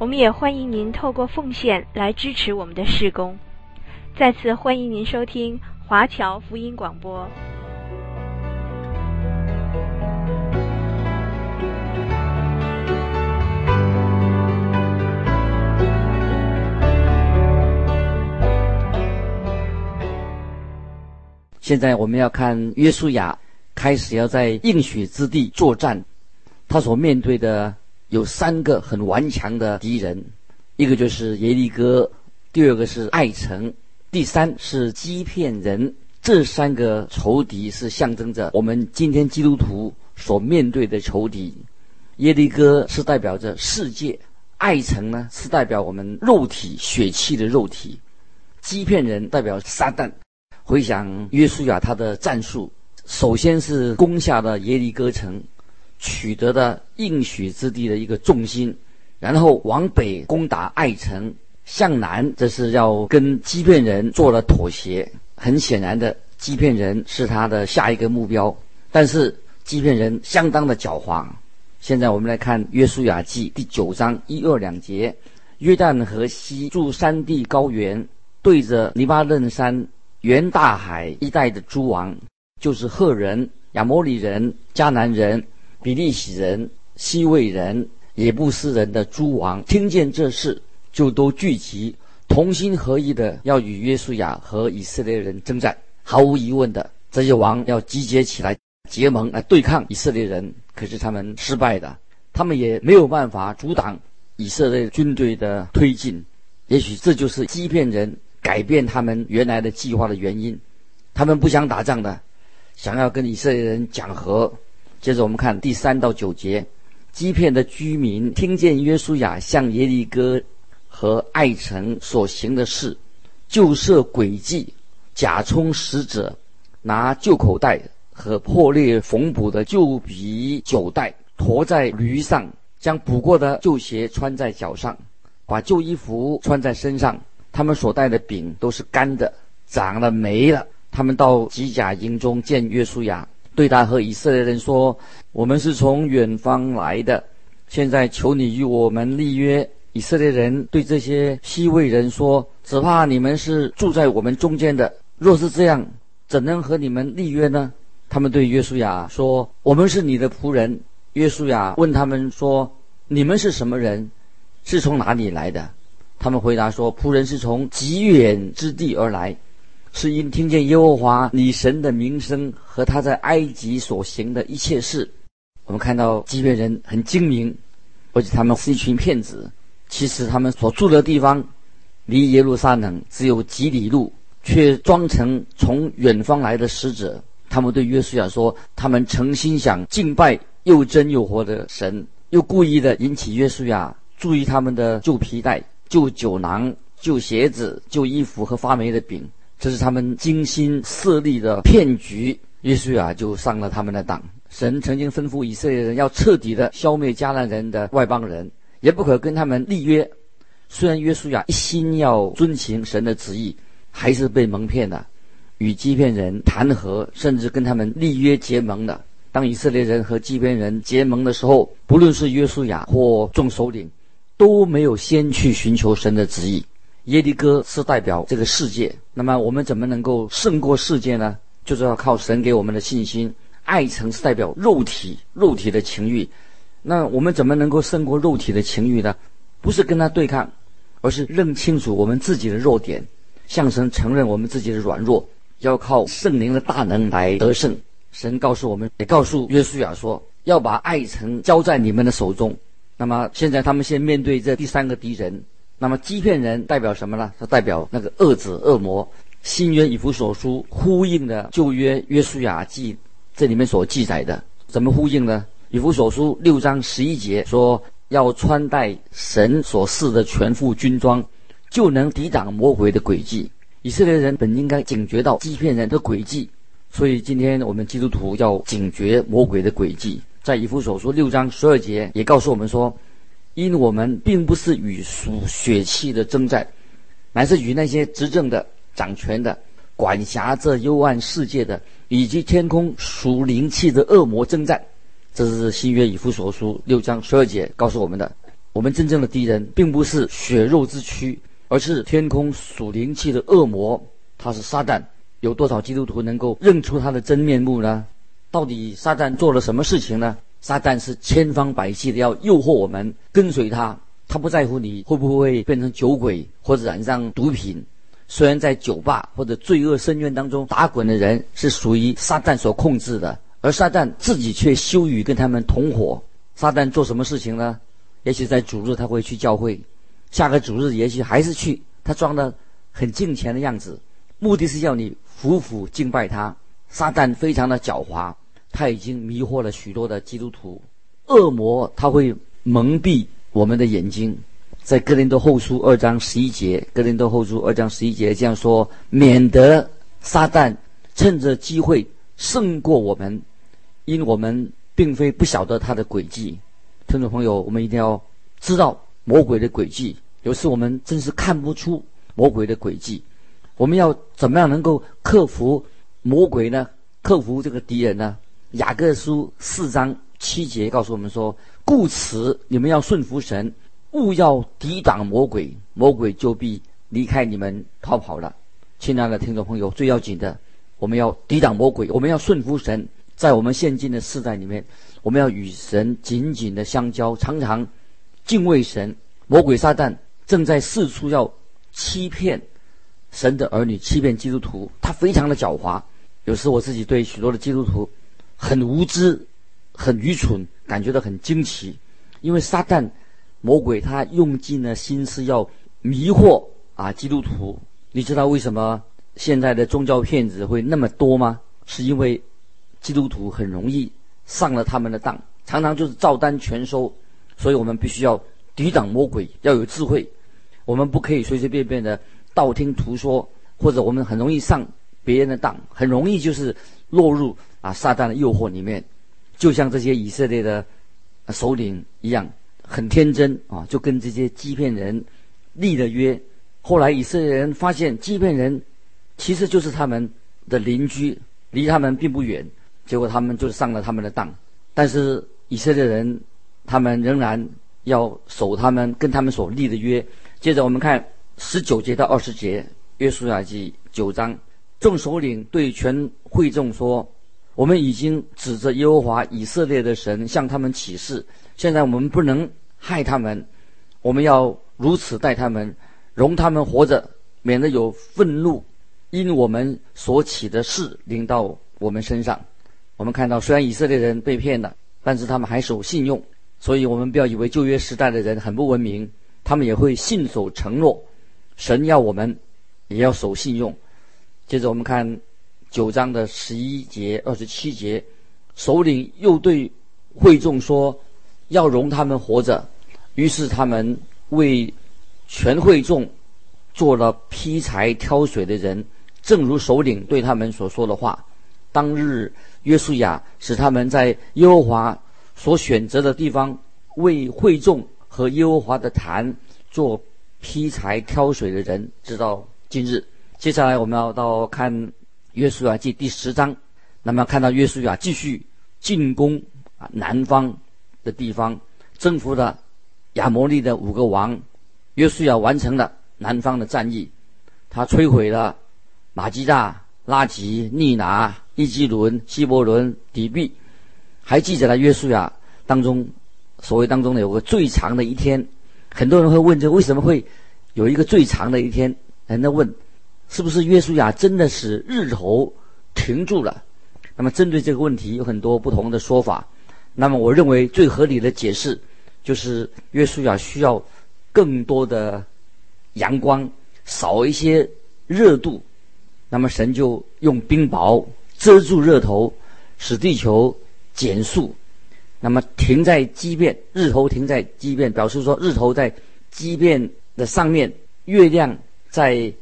我们也欢迎您透过奉献来支持我们的事工。再次欢迎您收听华侨福音广播。现在我们要看约书亚开始要在应许之地作战，他所面对的有三个很顽强的敌人，一个就是耶利哥，第二个是爱城。第三是基遍人，这三个仇敌是象征着我们今天基督徒所面对的仇敌。耶利哥是代表着世界，爱城呢是代表我们肉体血气的肉体，基遍人代表撒旦。回想约书亚他的战术，首先是攻下了耶利哥城，取得的应许之地的一个重心，然后往北攻打艾城。向南，这是要跟基遍人做了妥协。很显然的，基遍人是他的下一个目标。但是基遍人相当的狡猾。现在我们来看《约书亚记》第九章一二两节：约旦河西住山地高原，对着黎巴嫩山、原大海一带的诸王，就是赫人、亚摩利人、迦南人、比利洗人、西魏人、也布斯人的诸王，听见这事。就都聚集，同心合意的要与约书亚和以色列人征战。毫无疑问的，这些王要集结起来结盟来对抗以色列人。可是他们失败的，他们也没有办法阻挡以色列军队的推进。也许这就是欺骗人改变他们原来的计划的原因。他们不想打仗的，想要跟以色列人讲和。接着我们看第三到九节，基遍的居民听见约书亚向耶利哥。和艾城所行的事，就设诡计，假充使者，拿旧口袋和破裂缝补的旧皮酒袋驮在驴上，将补过的旧鞋穿在脚上，把旧衣服穿在身上。他们所带的饼都是干的，长了霉了。他们到吉甲营中见约书亚，对他和以色列人说：“我们是从远方来的，现在求你与我们立约。”以色列人对这些希未人说：“只怕你们是住在我们中间的，若是这样，怎能和你们立约呢？”他们对约书亚说：“我们是你的仆人。”约书亚问他们说：“你们是什么人？是从哪里来的？”他们回答说：“仆人是从极远之地而来，是因听见耶和华你神的名声和他在埃及所行的一切事。”我们看到基遍人很精明，而且他们是一群骗子。其实他们所住的地方离耶路撒冷只有几里路，却装成从远方来的使者。他们对约书亚说：“他们诚心想敬拜又真又活的神，又故意的引起约书亚注意他们的旧皮带、旧酒囊、旧鞋子、旧衣服和发霉的饼。这是他们精心设立的骗局。约书亚就上了他们的当。神曾经吩咐以色列人要彻底的消灭迦南人的外邦人。”也不可跟他们立约。虽然约书亚一心要遵行神的旨意，还是被蒙骗了，与基骗人谈和，甚至跟他们立约结盟了。当以色列人和基遍人结盟的时候，不论是约书亚或众首领，都没有先去寻求神的旨意。耶利哥是代表这个世界，那么我们怎么能够胜过世界呢？就是要靠神给我们的信心。爱城是代表肉体，肉体的情欲。那我们怎么能够胜过肉体的情欲呢？不是跟他对抗，而是认清楚我们自己的弱点，向神承认我们自己的软弱，要靠圣灵的大能来得胜。神告诉我们，也告诉约书亚说，要把爱城交在你们的手中。那么现在他们先面对这第三个敌人。那么欺骗人代表什么呢？它代表那个恶子、恶魔。新约以弗所书呼应的旧约约书亚记这里面所记载的，怎么呼应呢？以弗所书六章十一节说：“要穿戴神所赐的全副军装，就能抵挡魔鬼的诡计。以色列人本应该警觉到欺骗人的诡计，所以今天我们基督徒要警觉魔鬼的诡计。在以弗所书六章十二节也告诉我们说，因我们并不是与属血气的争战，乃是与那些执政的、掌权的、管辖这幽暗世界的，以及天空属灵气的恶魔争战。这是新约以弗所书六章十二节告诉我们的。我们真正的敌人并不是血肉之躯。而是天空属灵气的恶魔，他是撒旦。有多少基督徒能够认出他的真面目呢？到底撒旦做了什么事情呢？撒旦是千方百计的要诱惑我们跟随他。他不在乎你会不会变成酒鬼或者染上毒品。虽然在酒吧或者罪恶深渊当中打滚的人是属于撒旦所控制的，而撒旦自己却羞于跟他们同伙。撒旦做什么事情呢？也许在主日他会去教会。下个主日也许还是去，他装的很敬虔的样子，目的是要你俯伏敬拜他。撒旦非常的狡猾，他已经迷惑了许多的基督徒。恶魔他会蒙蔽我们的眼睛，在哥林多后书二章十一节，哥林多后书二章十一节这样说：免得撒旦趁着机会胜过我们，因我们并非不晓得他的诡计。听众朋友，我们一定要知道。魔鬼的诡计，有时我们真是看不出魔鬼的诡计。我们要怎么样能够克服魔鬼呢？克服这个敌人呢？雅各书四章七节告诉我们说：“故此，你们要顺服神，勿要抵挡魔鬼，魔鬼就必离开你们逃跑了。”亲爱的听众朋友，最要紧的，我们要抵挡魔鬼，我们要顺服神。在我们现今的世代里面，我们要与神紧紧的相交，常常。敬畏神，魔鬼撒旦正在四处要欺骗神的儿女，欺骗基督徒。他非常的狡猾。有时我自己对许多的基督徒很无知、很愚蠢，感觉到很惊奇。因为撒旦魔鬼他用尽了心思要迷惑啊基督徒。你知道为什么现在的宗教骗子会那么多吗？是因为基督徒很容易上了他们的当，常常就是照单全收。所以我们必须要抵挡魔鬼，要有智慧。我们不可以随随便便的道听途说，或者我们很容易上别人的当，很容易就是落入啊撒旦的诱惑里面。就像这些以色列的首领一样，很天真啊，就跟这些欺骗人立了约。后来以色列人发现欺骗人其实就是他们的邻居，离他们并不远，结果他们就上了他们的当。但是以色列人。他们仍然要守他们跟他们所立的约。接着我们看十九节到二十节，约书亚记九章，众首领对全会众说：“我们已经指着耶和华以色列的神向他们起誓，现在我们不能害他们，我们要如此待他们，容他们活着，免得有愤怒因我们所起的事临到我们身上。”我们看到，虽然以色列人被骗了，但是他们还守信用。所以，我们不要以为旧约时代的人很不文明，他们也会信守承诺。神要我们也要守信用。接着，我们看九章的十一节、二十七节，首领又对会众说：“要容他们活着。”于是，他们为全会众做了劈柴挑水的人，正如首领对他们所说的话。当日，约书亚使他们在耶和华。所选择的地方，为会众和耶和华的坛做劈柴挑水的人，直到今日。接下来我们要到看约书亚记第十章，那么看到约书亚继续进攻啊南方的地方，征服了亚摩利的五个王。约书亚完成了南方的战役，他摧毁了玛基大、拉吉、利拿、伊基伦、希伯伦、底比。还记载了约书亚当中，所谓当中的有个最长的一天，很多人会问：这为什么会有一个最长的一天？人家问，是不是约书亚真的是日头停住了？那么针对这个问题有很多不同的说法。那么我认为最合理的解释就是约书亚需要更多的阳光，少一些热度，那么神就用冰雹遮住热头，使地球。减速，那么停在畸变，日头停在畸变，表示说日头在畸变的上面月亮在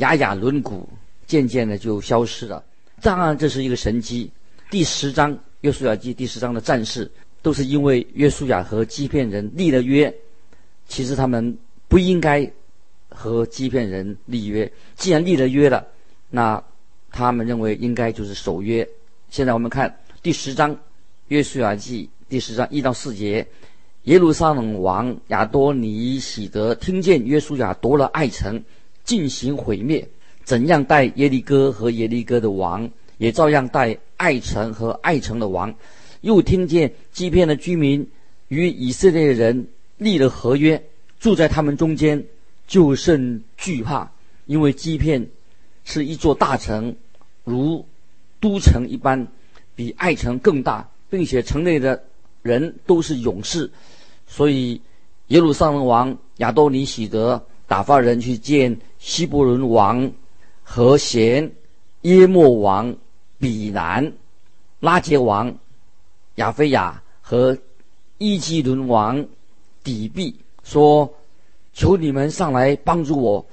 雅雅轮毂渐渐的就消失了。当然，这是一个神迹。第十章约书亚记第十章的战事，都是因为约书亚和欺骗人立了约。其实他们不应该和欺骗人立约，既然立了约了，那他们认为应该就是守约。现在我们看第十章约书亚记第十章一到四节。耶路撒冷王亚多尼喜德听见约书亚夺了爱城，进行毁灭，怎样待耶利哥和耶利哥的王，也照样待爱城和爱城的王。又听见基遍的居民与以色列人立了合约，住在他们中间，就甚惧怕，因为基遍是一座大城，如都城一般，比爱城更大，并且城内的。人都是勇士，所以耶路撒冷王亚多尼喜德打发人去见希伯伦王和弦、耶末王比南、拉杰王亚非亚和伊基伦王底璧，说：“求你们上来帮助我，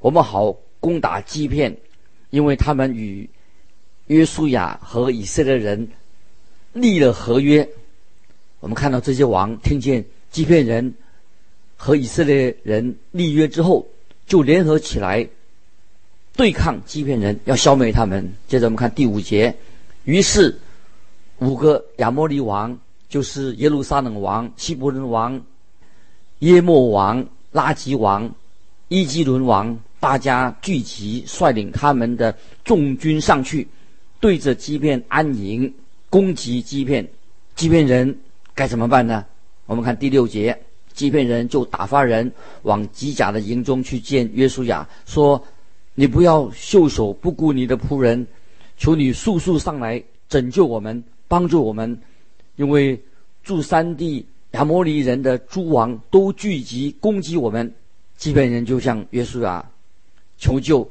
我们好攻打基遍，因为他们与约书亚和以色列人立了合约。”我们看到这些王听见基遍人和以色列人立约之后，就联合起来对抗欺骗人，要消灭他们。接着我们看第五节，于是五个亚摩利王，就是耶路撒冷王、希伯伦王、耶末王、拉吉王、伊基伦王，大家聚集，率领他们的众军上去，对着基遍安营，攻击基遍，基遍人。该怎么办呢？我们看第六节，基遍人就打发人往吉甲的营中去见约书亚，说：“你不要袖手不顾你的仆人，求你速速上来拯救我们，帮助我们，因为住山地亚摩利人的诸王都聚集攻击我们。”基遍人就向约书亚求救，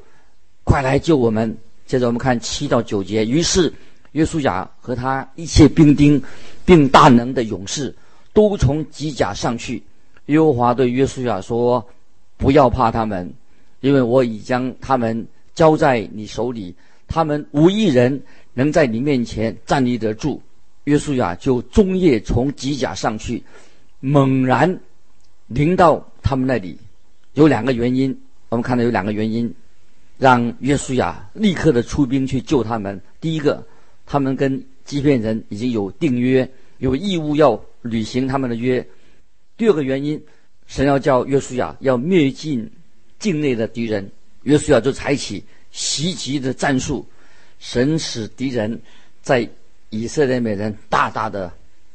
快来救我们。接着我们看七到九节，于是。约书亚和他一切兵丁，并大能的勇士，都从吉甲上去。耶和华对约书亚说：“不要怕他们，因为我已将他们交在你手里，他们无一人能在你面前站立得住。”约书亚就终夜从机甲上去，猛然临到他们那里。有两个原因，我们看到有两个原因，让约书亚立刻的出兵去救他们。第一个。他们跟基遍人已经有订约，有义务要履行他们的约。第二个原因，神要叫约书亚要灭尽境内的敌人，约书亚就采取袭击的战术，神使敌人在以色列美人大大的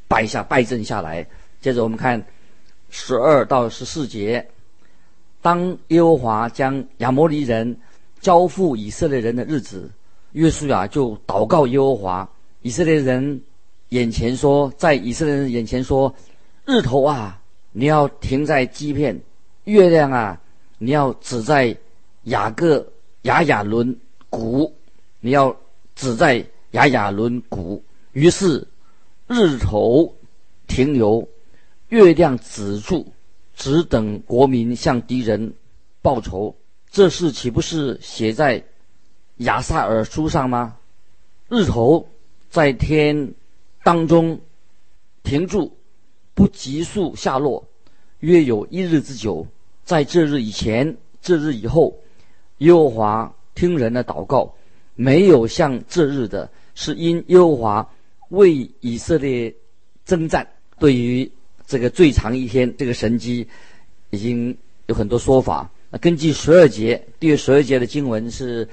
败下败阵下来。接着我们看十二到十四节，当耶和华将亚摩利人交付以色列人的日子。约书亚就祷告耶和华，以色列人眼前说，在以色列人眼前说，日头啊，你要停在基片；月亮啊，你要指在雅各雅雅伦谷；你要指在雅雅伦谷。于是日头停留，月亮止住，只等国民向敌人报仇。这事岂不是写在？亚萨尔书上吗？日头在天当中停住，不急速下落，约有一日之久。在这日以前，这日以后，耶和华听人的祷告，没有像这日的，是因耶和华为以色列征战。对于这个最长一天，这个神机已经有很多说法。那根据十二节，第十二节的经文是。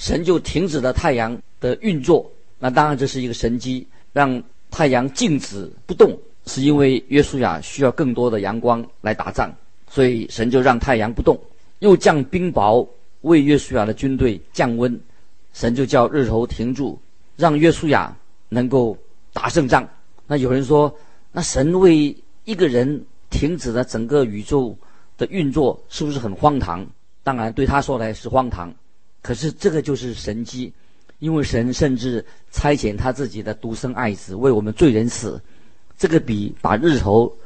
神就停止了太阳的运作，那当然这是一个神机，让太阳静止不动，是因为约书亚需要更多的阳光来打仗，所以神就让太阳不动，又降冰雹为约书亚的军队降温，神就叫日头停住，让约书亚能够打胜仗。那有人说，那神为一个人停止了整个宇宙的运作，是不是很荒唐？当然对他说来是荒唐。可是这个就是神迹，因为神甚至差遣他自己的独生爱子为我们罪人死，这个比把日头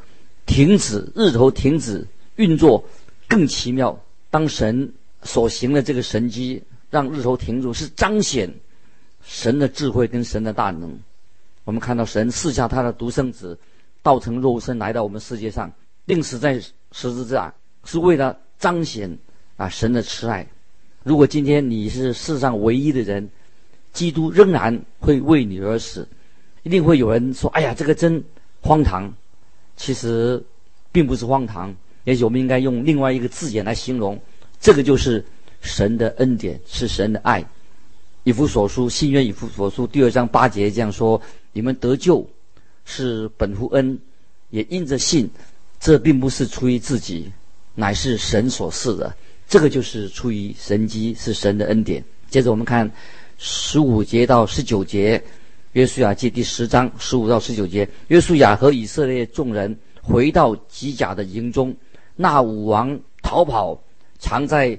停止、日头停止运作更奇妙。当神所行的这个神迹，让日头停住，是彰显神的智慧跟神的大能。我们看到神赐下他的独生子，道成肉身来到我们世界上，钉死在十字架，是为了彰显啊神的慈爱。如果今天你是世上唯一的人，基督仍然会为你而死。一定会有人说：“哎呀，这个真荒唐。”其实并不是荒唐，也许我们应该用另外一个字眼来形容。这个就是神的恩典，是神的爱。以弗所书新约以弗所书第二章八节这样说：“你们得救是本乎恩，也因着信。这并不是出于自己，乃是神所赐的。这个就是出于神机，是神的恩典。”接着我们看十五节到十九节。约书亚记第十章十五到十九节，约书亚和以色列众人回到吉甲的营中，那五王逃跑，藏在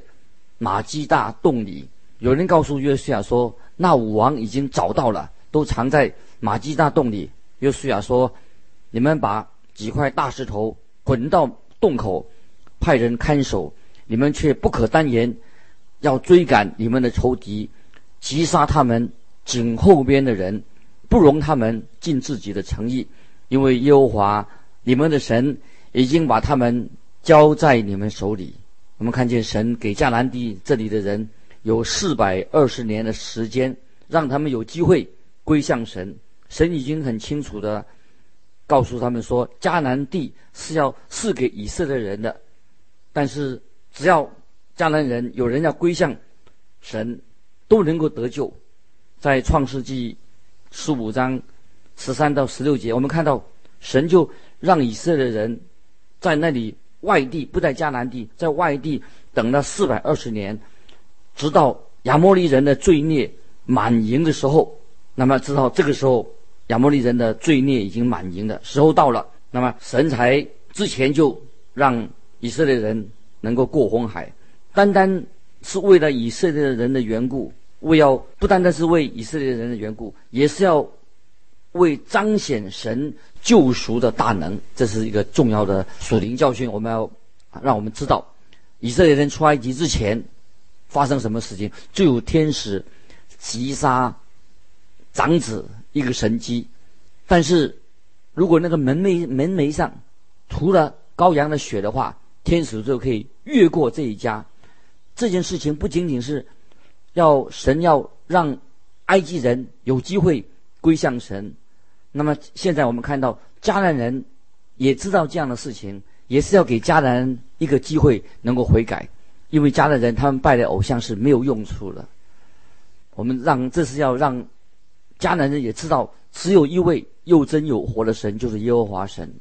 玛基大洞里。有人告诉约书亚说，那五王已经找到了，都藏在玛基大洞里。约书亚说：“你们把几块大石头滚到洞口，派人看守，你们却不可单言，要追赶你们的仇敌，击杀他们井后边的人。”不容他们尽自己的诚意，因为耶和华你们的神已经把他们交在你们手里。我们看见神给迦南地这里的人有四百二十年的时间，让他们有机会归向神。神已经很清楚的告诉他们说，迦南地是要赐给以色列人的，但是只要迦南人有人要归向神，都能够得救。在创世纪。十五章十三到十六节，我们看到神就让以色列人在那里外地，不在迦南地，在外地等了四百二十年，直到亚摩利人的罪孽满盈的时候。那么知道这个时候亚摩利人的罪孽已经满盈的时候到了，那么神才之前就让以色列人能够过红海，单单是为了以色列人的缘故。为要不单单是为以色列人的缘故，也是要为彰显神救赎的大能，这是一个重要的属灵教训。我们要让我们知道，以色列人出埃及之前发生什么事情，就有天使击杀长子一个神迹。但是如果那个门楣门楣上涂了羔羊的血的话，天使就可以越过这一家。这件事情不仅仅是。要神要让埃及人有机会归向神，那么现在我们看到迦南人也知道这样的事情，也是要给迦南人一个机会能够悔改，因为迦南人他们拜的偶像是没有用处的。我们让这是要让迦南人也知道，只有一位又真又活的神，就是耶和华神。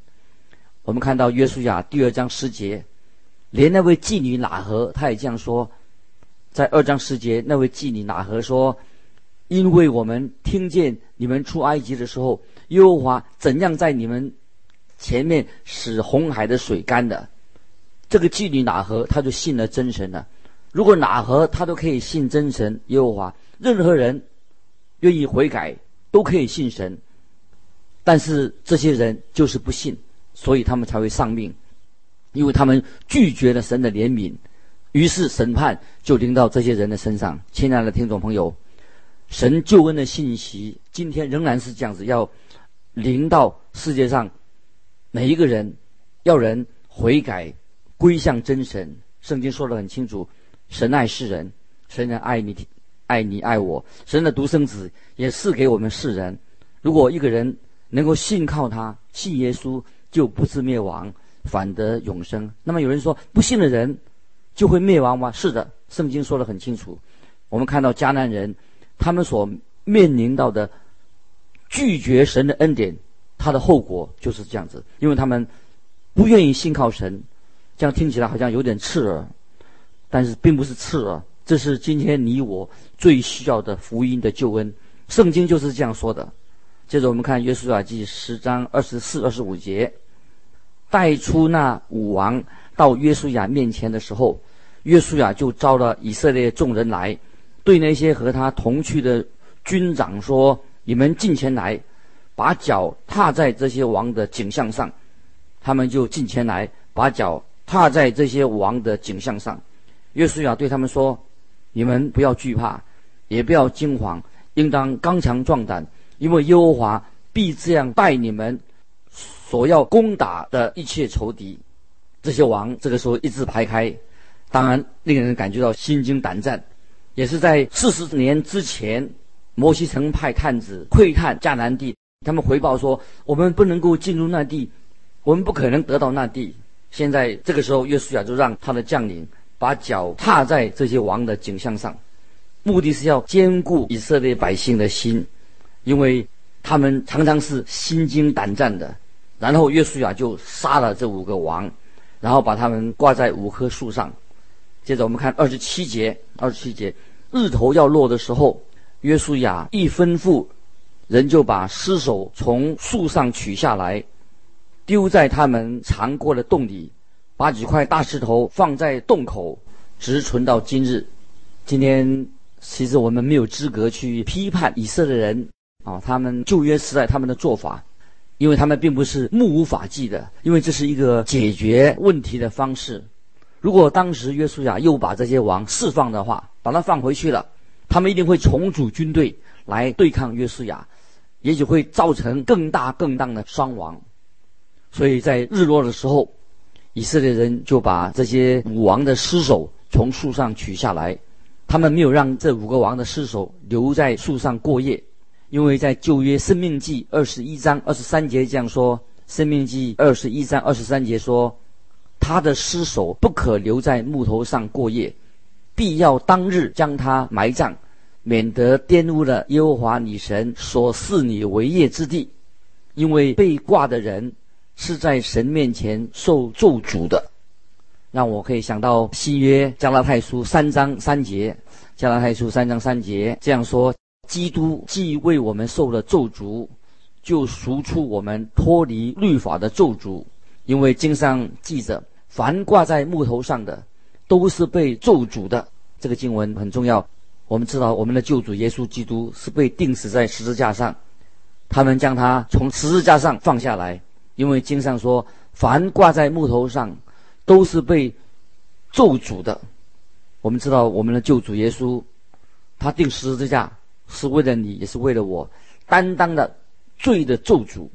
我们看到约书亚第二章十节，连那位妓女喇合，他也这样说。在二章十节，那位妓女哪合说：“因为我们听见你们出埃及的时候，耶和华怎样在你们前面使红海的水干的。”这个妓女哪合，他就信了真神了。如果哪合他都可以信真神耶和华，任何人愿意悔改都可以信神。但是这些人就是不信，所以他们才会丧命，因为他们拒绝了神的怜悯。于是审判就临到这些人的身上。亲爱的听众朋友，神救恩的信息今天仍然是这样子，要临到世界上每一个人，要人悔改归向真神。圣经说得很清楚：神爱世人，神人爱你，爱你爱我。神的独生子也赐给我们世人。如果一个人能够信靠他，信耶稣，就不是灭亡，反得永生。那么有人说，不信的人。就会灭亡吗？是的，圣经说得很清楚。我们看到迦南人，他们所面临到的拒绝神的恩典，他的后果就是这样子，因为他们不愿意信靠神。这样听起来好像有点刺耳，但是并不是刺耳，这是今天你我最需要的福音的救恩。圣经就是这样说的。接着我们看约书亚记十章二十四、二十五节，带出那五王。到约书亚面前的时候，约书亚就召了以色列众人来，对那些和他同去的军长说：“你们近前来，把脚踏在这些王的颈项上。”他们就近前来，把脚踏在这些王的颈项上。约书亚对他们说：“你们不要惧怕，也不要惊慌，应当刚强壮胆，因为耶和华必这样待你们所要攻打的一切仇敌。”这些王这个时候一字排开，当然令人感觉到心惊胆战。也是在四十年之前，摩西曾派探子窥探迦南地，他们回报说：“我们不能够进入那地，我们不可能得到那地。”现在这个时候，约书亚就让他的将领把脚踏在这些王的颈项上，目的是要坚固以色列百姓的心，因为他们常常是心惊胆战的。然后约书亚就杀了这五个王，然后把他们挂在五棵树上。接着我们看二十七节，二十七节，日头要落的时候，约书亚一吩咐，人就把尸首从树上取下来，丢在他们藏过的洞里，把几块大石头放在洞口，直存到今日。今天其实我们没有资格去批判以色列人啊，他们旧约时代他们的做法，因为他们并不是目无法纪的，因为这是一个解决问题的方式。如果当时约书亚又把这些王释放的话，把他放回去了，他们一定会重组军队来对抗约书亚，也许会造成更大更大的伤亡。所以在日落的时候，以色列人就把这些五王的尸首从树上取下来，他们没有让这五个王的尸首留在树上过夜，因为在旧约生命记二十一章二十三节这样说：生命记二十一章二十三节说。他的尸首不可留在木头上过夜，必要当日将他埋葬，免得玷污了耶和华女神所赐你为业之地。因为被挂的人是在神面前受咒诅的。让我可以想到新约加拉太书三章三节，加拉太书三章三节这样说：基督既为我们受了咒诅，就赎出我们脱离律法的咒诅，因为经上记着。凡挂在木头上的，都是被咒诅的。这个经文很重要。我们知道，我们的救主耶稣基督是被钉死在十字架上，他们将他从十字架上放下来，因为经上说，凡挂在木头上，都是被咒诅的。我们知道，我们的救主耶稣，他钉十字架是为了你，也是为了我，担当的罪的咒诅。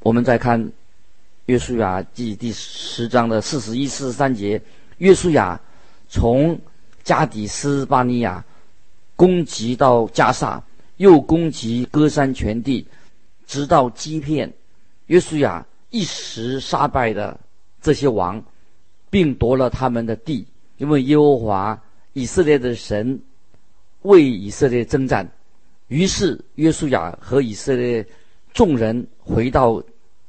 我们再看。约书亚记第十章的四十一、四十三节，约书亚从加底斯巴尼亚攻击到迦萨，又攻击歌山全地，直到欺骗。约书亚一时杀败了这些王，并夺了他们的地，因为耶和华以色列的神为以色列征战。于是约书亚和以色列众人回到。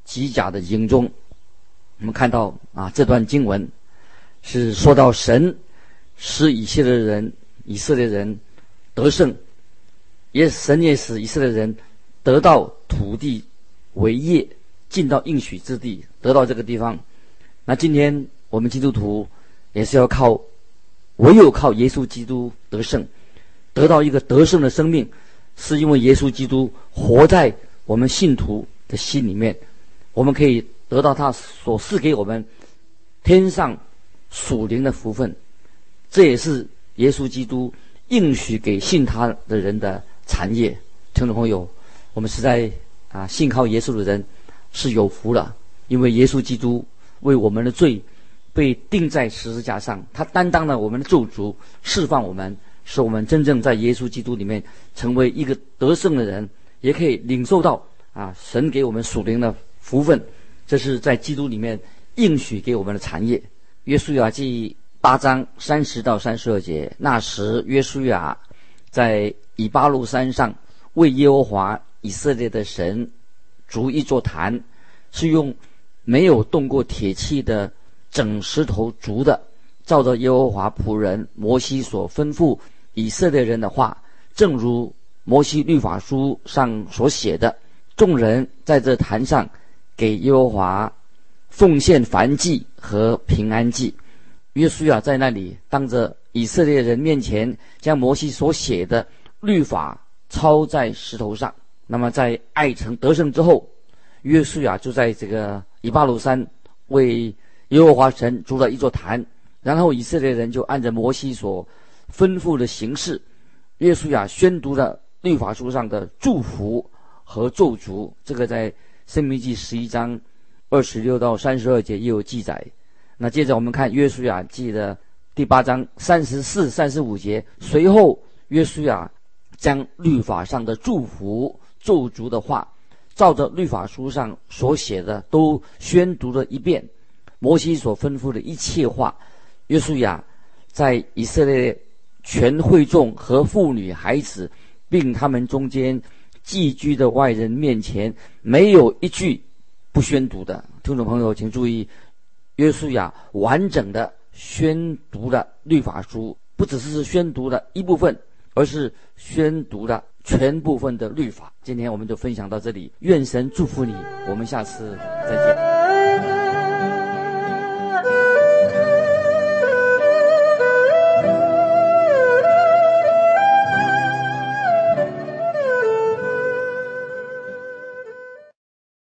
吉甲的营中，我们看到啊，这段经文是说到神使以色列人、以色列人得胜，也神也使以色列人得到土地为业，进到应许之地，得到这个地方。那今天我们基督徒也是要靠，唯有靠耶稣基督得胜，得到一个得胜的生命，是因为耶稣基督活在我们信徒的心里面。我们可以得到他所赐给我们天上属灵的福分，这也是耶稣基督应许给信他的人的产业。听众朋友，我们实在啊，信靠耶稣的人是有福了，因为耶稣基督为我们的罪被钉在十字架上，他担当了我们的咒诅，释放我们，使我们真正在耶稣基督里面成为一个得胜的人，也可以领受到啊，神给我们属灵的。福分，这是在基督里面应许给我们的产业。约书亚记八章三十到三十二节，那时约书亚在以巴路山上为耶和华以色列的神筑一座坛，是用没有动过铁器的整石头筑的，照着耶和华仆人摩西所吩咐以色列人的话，正如摩西律法书上所写的，众人在这坛上。给耶和华奉献燔祭和平安祭。约书亚在那里当着以色列人面前，将摩西所写的律法抄在石头上。那么在爱城得胜之后，约书亚就在这个以巴鲁山为耶和华神筑了一座坛，然后以色列人就按着摩西所吩咐的形式，约书亚宣读了律法书上的祝福和咒诅。这个在《申命记》十一章二十六到三十二节也有记载。那接着我们看《约书亚记》的第八章三十四、三十五节。随后，约书亚将律法上的祝福、咒诅的话，照着律法书上所写的都宣读了一遍。摩西所吩咐的一切话，约书亚在以色列全会众和妇女孩子，并他们中间寄居的外人面前，没有一句不宣读的。听众朋友，请注意，约书亚完整的宣读了律法书，不只是宣读了一部分，而是宣读了全部分的律法。今天我们就分享到这里，愿神祝福你，我们下次再见。